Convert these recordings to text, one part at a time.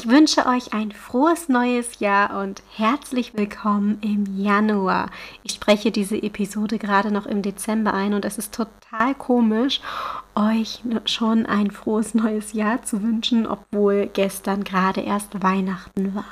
Ich wünsche euch ein frohes neues Jahr und herzlich willkommen im Januar. Ich spreche diese Episode gerade noch im Dezember ein und es ist total komisch, euch schon ein frohes neues Jahr zu wünschen, obwohl gestern gerade erst Weihnachten war.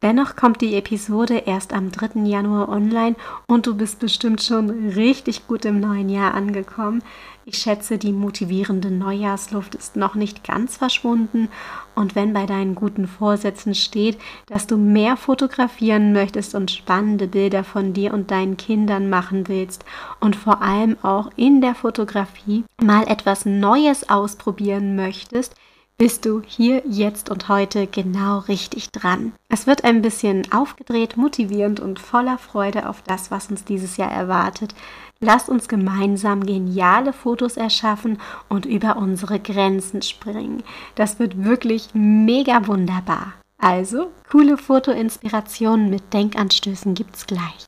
Dennoch kommt die Episode erst am 3. Januar online und du bist bestimmt schon richtig gut im neuen Jahr angekommen. Ich schätze, die motivierende Neujahrsluft ist noch nicht ganz verschwunden und wenn bei deinen guten Vorsätzen steht, dass du mehr fotografieren möchtest und spannende Bilder von dir und deinen Kindern machen willst und vor allem auch in der Fotografie mal etwas Neues ausprobieren möchtest, bist du hier, jetzt und heute genau richtig dran. Es wird ein bisschen aufgedreht, motivierend und voller Freude auf das, was uns dieses Jahr erwartet. Lass uns gemeinsam geniale Fotos erschaffen und über unsere Grenzen springen. Das wird wirklich mega wunderbar. Also, coole Fotoinspirationen mit Denkanstößen gibt's gleich.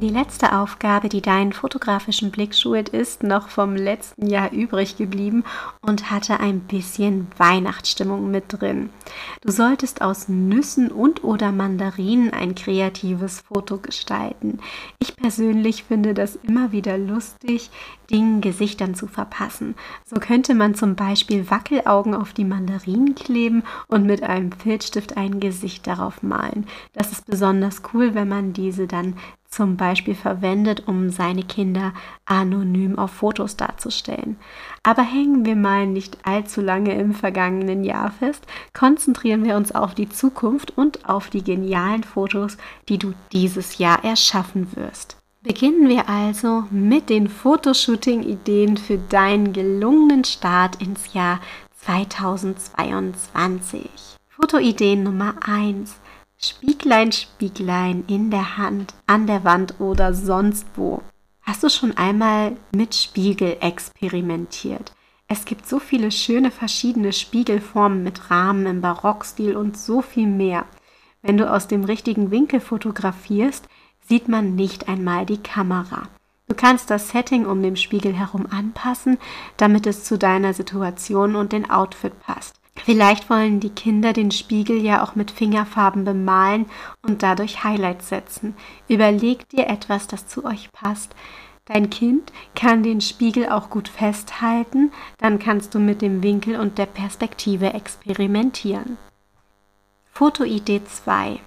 Die letzte Aufgabe, die deinen fotografischen Blick schult, ist noch vom letzten Jahr übrig geblieben und hatte ein bisschen Weihnachtsstimmung mit drin. Du solltest aus Nüssen und oder Mandarinen ein kreatives Foto gestalten. Ich persönlich finde das immer wieder lustig, Dingen Gesichtern zu verpassen. So könnte man zum Beispiel Wackelaugen auf die Mandarinen kleben und mit einem Filzstift ein Gesicht darauf malen. Das ist besonders cool, wenn man diese dann zum Beispiel verwendet, um seine Kinder anonym auf Fotos darzustellen. Aber hängen wir mal nicht allzu lange im vergangenen Jahr fest, konzentrieren wir uns auf die Zukunft und auf die genialen Fotos, die du dieses Jahr erschaffen wirst. Beginnen wir also mit den Fotoshooting-Ideen für deinen gelungenen Start ins Jahr 2022. Fotoideen Nummer 1. Spieglein, Spieglein in der Hand, an der Wand oder sonst wo. Hast du schon einmal mit Spiegel experimentiert? Es gibt so viele schöne verschiedene Spiegelformen mit Rahmen im Barockstil und so viel mehr. Wenn du aus dem richtigen Winkel fotografierst, sieht man nicht einmal die Kamera. Du kannst das Setting um den Spiegel herum anpassen, damit es zu deiner Situation und den Outfit passt. Vielleicht wollen die Kinder den Spiegel ja auch mit Fingerfarben bemalen und dadurch Highlights setzen. Überleg dir etwas, das zu euch passt. Dein Kind kann den Spiegel auch gut festhalten, dann kannst du mit dem Winkel und der Perspektive experimentieren. Fotoidee 2.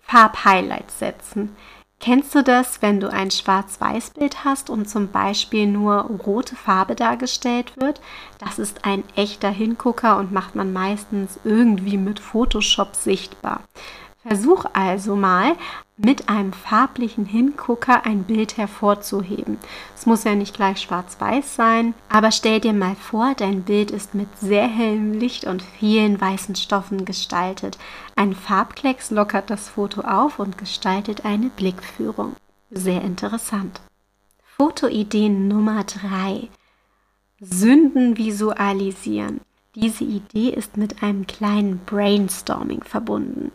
Farbhighlights setzen. Kennst du das, wenn du ein Schwarz-Weiß-Bild hast und zum Beispiel nur rote Farbe dargestellt wird? Das ist ein echter Hingucker und macht man meistens irgendwie mit Photoshop sichtbar. Versuch also mal mit einem farblichen Hingucker ein Bild hervorzuheben. Es muss ja nicht gleich schwarz-weiß sein, aber stell dir mal vor, dein Bild ist mit sehr hellem Licht und vielen weißen Stoffen gestaltet. Ein Farbklecks lockert das Foto auf und gestaltet eine Blickführung. Sehr interessant. Fotoidee Nummer 3. Sünden visualisieren. Diese Idee ist mit einem kleinen Brainstorming verbunden.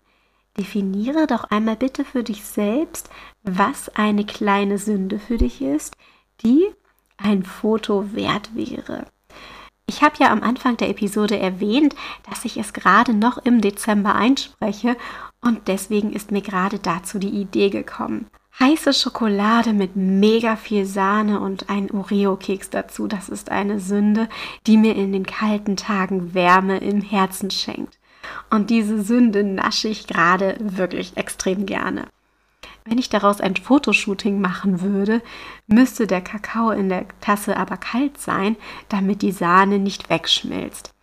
Definiere doch einmal bitte für dich selbst, was eine kleine Sünde für dich ist, die ein Foto wert wäre. Ich habe ja am Anfang der Episode erwähnt, dass ich es gerade noch im Dezember einspreche und deswegen ist mir gerade dazu die Idee gekommen. Heiße Schokolade mit mega viel Sahne und ein Oreo-Keks dazu, das ist eine Sünde, die mir in den kalten Tagen Wärme im Herzen schenkt. Und diese Sünde nasche ich gerade wirklich extrem gerne. Wenn ich daraus ein Fotoshooting machen würde, müsste der Kakao in der Tasse aber kalt sein, damit die Sahne nicht wegschmilzt.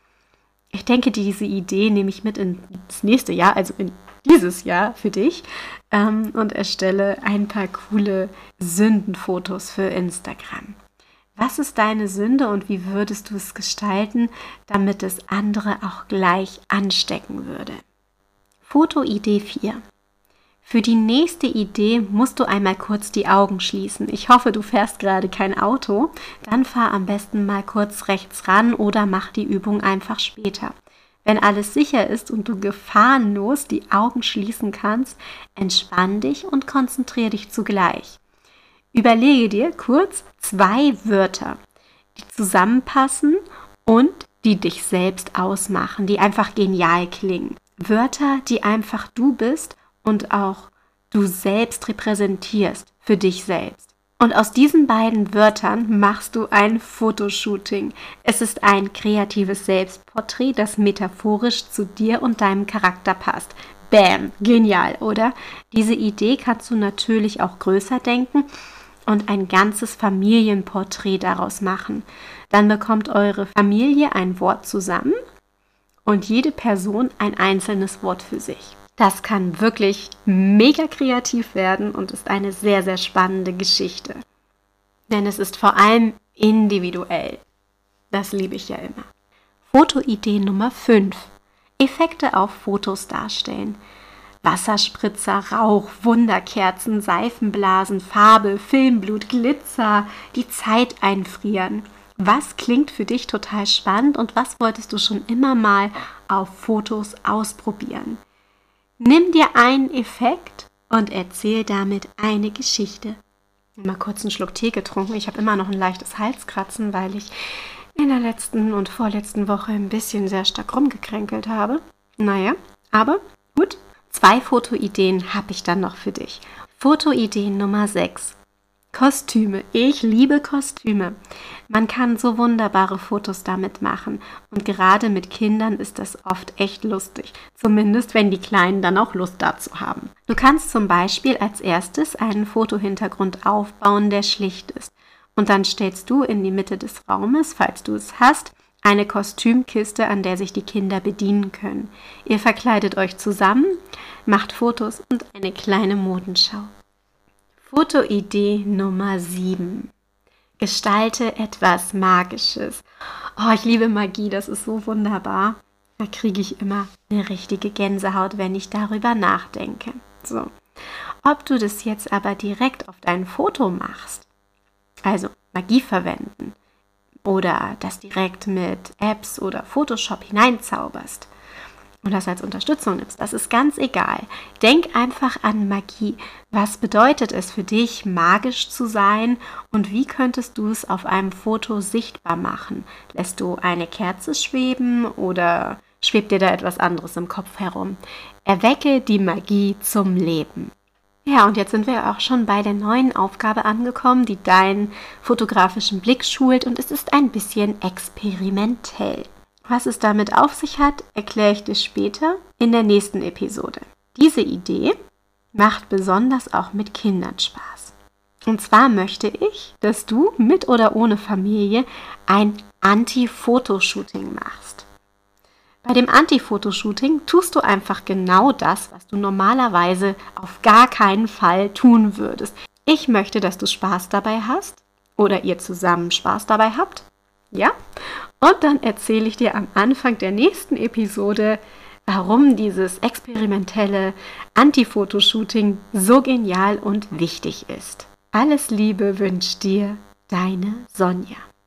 Ich denke, diese Idee nehme ich mit ins nächste Jahr, also in dieses Jahr für dich ähm, und erstelle ein paar coole Sündenfotos für Instagram. Was ist deine Sünde und wie würdest du es gestalten, damit es andere auch gleich anstecken würde? Fotoidee 4. Für die nächste Idee musst du einmal kurz die Augen schließen. Ich hoffe, du fährst gerade kein Auto. Dann fahr am besten mal kurz rechts ran oder mach die Übung einfach später. Wenn alles sicher ist und du gefahrenlos die Augen schließen kannst, entspann dich und konzentriere dich zugleich. Überlege dir kurz zwei Wörter, die zusammenpassen und die dich selbst ausmachen, die einfach genial klingen. Wörter, die einfach du bist und auch du selbst repräsentierst für dich selbst. Und aus diesen beiden Wörtern machst du ein Fotoshooting. Es ist ein kreatives Selbstporträt, das metaphorisch zu dir und deinem Charakter passt. Bam, genial, oder? Diese Idee kannst du natürlich auch größer denken und ein ganzes Familienporträt daraus machen. Dann bekommt eure Familie ein Wort zusammen und jede Person ein einzelnes Wort für sich. Das kann wirklich mega kreativ werden und ist eine sehr, sehr spannende Geschichte. Denn es ist vor allem individuell. Das liebe ich ja immer. Fotoidee Nummer 5. Effekte auf Fotos darstellen. Wasserspritzer, Rauch, Wunderkerzen, Seifenblasen, Farbe, Filmblut, Glitzer, die Zeit einfrieren. Was klingt für dich total spannend und was wolltest du schon immer mal auf Fotos ausprobieren? Nimm dir einen Effekt und erzähl damit eine Geschichte. Mal kurz einen Schluck Tee getrunken. Ich habe immer noch ein leichtes Halskratzen, weil ich in der letzten und vorletzten Woche ein bisschen sehr stark rumgekränkelt habe. Naja, aber gut. Zwei Fotoideen habe ich dann noch für dich. Fotoidee Nummer 6. Kostüme. Ich liebe Kostüme. Man kann so wunderbare Fotos damit machen. Und gerade mit Kindern ist das oft echt lustig. Zumindest, wenn die Kleinen dann auch Lust dazu haben. Du kannst zum Beispiel als erstes einen Fotohintergrund aufbauen, der schlicht ist. Und dann stellst du in die Mitte des Raumes, falls du es hast, eine Kostümkiste, an der sich die Kinder bedienen können. Ihr verkleidet euch zusammen, macht Fotos und eine kleine Modenschau. Fotoidee Nummer 7. Gestalte etwas Magisches. Oh, ich liebe Magie, das ist so wunderbar. Da kriege ich immer eine richtige Gänsehaut, wenn ich darüber nachdenke. So. Ob du das jetzt aber direkt auf dein Foto machst, also Magie verwenden, oder das direkt mit Apps oder Photoshop hineinzauberst, und das als Unterstützung nimmst. Das ist ganz egal. Denk einfach an Magie. Was bedeutet es für dich, magisch zu sein und wie könntest du es auf einem Foto sichtbar machen? Lässt du eine Kerze schweben oder schwebt dir da etwas anderes im Kopf herum? Erwecke die Magie zum Leben. Ja, und jetzt sind wir auch schon bei der neuen Aufgabe angekommen, die deinen fotografischen Blick schult und es ist ein bisschen experimentell. Was es damit auf sich hat, erkläre ich dir später in der nächsten Episode. Diese Idee macht besonders auch mit Kindern Spaß. Und zwar möchte ich, dass du mit oder ohne Familie ein Anti-Fotoshooting machst. Bei dem Anti-Fotoshooting tust du einfach genau das, was du normalerweise auf gar keinen Fall tun würdest. Ich möchte, dass du Spaß dabei hast oder ihr zusammen Spaß dabei habt. Ja? Und dann erzähle ich dir am Anfang der nächsten Episode, warum dieses experimentelle Anti-Fotoshooting so genial und wichtig ist. Alles Liebe wünscht dir deine Sonja.